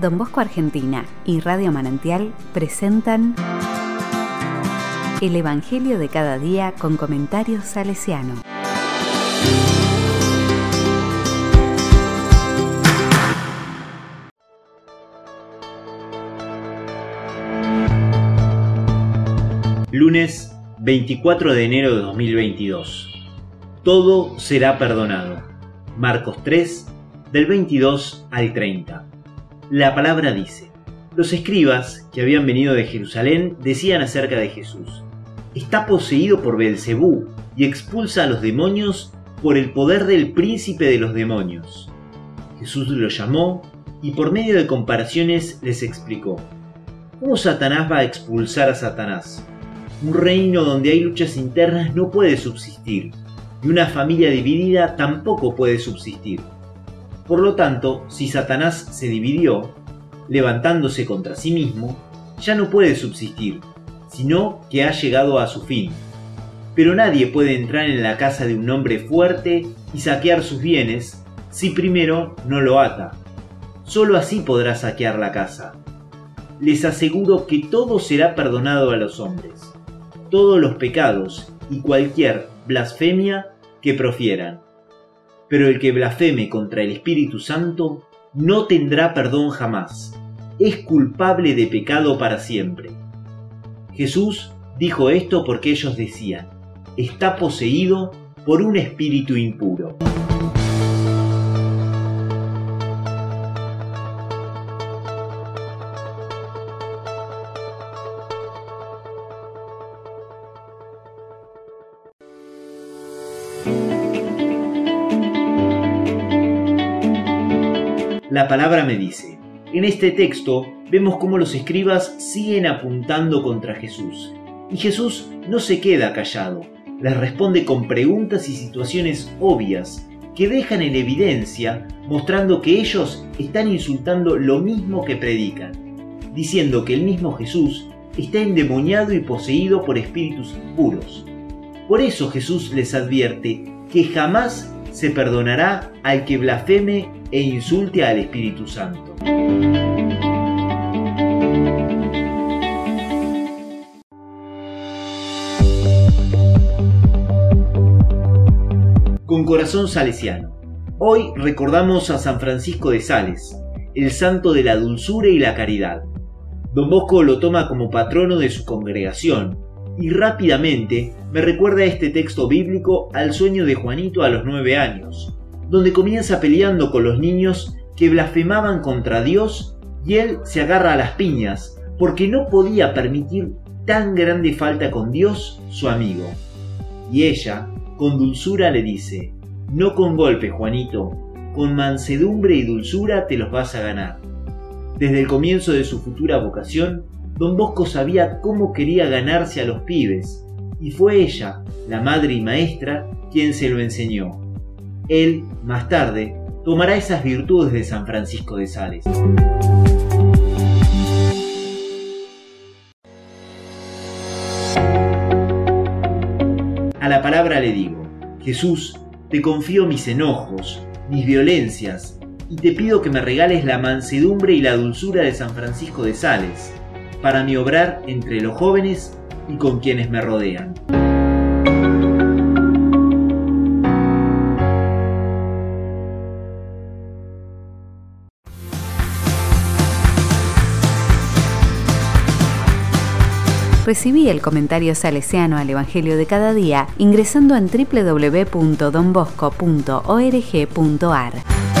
Don Bosco Argentina y Radio Manantial presentan El Evangelio de cada día con comentarios salesiano. Lunes 24 de enero de 2022. Todo será perdonado. Marcos 3, del 22 al 30. La palabra dice, los escribas que habían venido de Jerusalén decían acerca de Jesús, está poseído por Belcebú y expulsa a los demonios por el poder del príncipe de los demonios. Jesús lo llamó y por medio de comparaciones les explicó, ¿cómo Satanás va a expulsar a Satanás? Un reino donde hay luchas internas no puede subsistir, y una familia dividida tampoco puede subsistir. Por lo tanto, si Satanás se dividió, levantándose contra sí mismo, ya no puede subsistir, sino que ha llegado a su fin. Pero nadie puede entrar en la casa de un hombre fuerte y saquear sus bienes si primero no lo ata. Solo así podrá saquear la casa. Les aseguro que todo será perdonado a los hombres, todos los pecados y cualquier blasfemia que profieran pero el que blasfeme contra el Espíritu Santo no tendrá perdón jamás. Es culpable de pecado para siempre. Jesús dijo esto porque ellos decían, está poseído por un espíritu impuro. La palabra me dice. En este texto vemos cómo los escribas siguen apuntando contra Jesús. Y Jesús no se queda callado, les responde con preguntas y situaciones obvias que dejan en evidencia mostrando que ellos están insultando lo mismo que predican, diciendo que el mismo Jesús está endemoniado y poseído por espíritus impuros. Por eso Jesús les advierte que jamás se perdonará al que blasfeme e insulte al Espíritu Santo. Con corazón salesiano. Hoy recordamos a San Francisco de Sales, el santo de la dulzura y la caridad. Don Bosco lo toma como patrono de su congregación y rápidamente me recuerda este texto bíblico al sueño de Juanito a los nueve años, donde comienza peleando con los niños que blasfemaban contra Dios y él se agarra a las piñas porque no podía permitir tan grande falta con Dios, su amigo. Y ella, con dulzura, le dice, no con golpe, Juanito, con mansedumbre y dulzura te los vas a ganar. Desde el comienzo de su futura vocación, don Bosco sabía cómo quería ganarse a los pibes, y fue ella, la madre y maestra, quien se lo enseñó. Él, más tarde, tomará esas virtudes de San Francisco de Sales. A la palabra le digo, Jesús, te confío mis enojos, mis violencias, y te pido que me regales la mansedumbre y la dulzura de San Francisco de Sales, para mi obrar entre los jóvenes y con quienes me rodean. Recibí el comentario salesiano al Evangelio de cada día ingresando en www.donbosco.org.ar.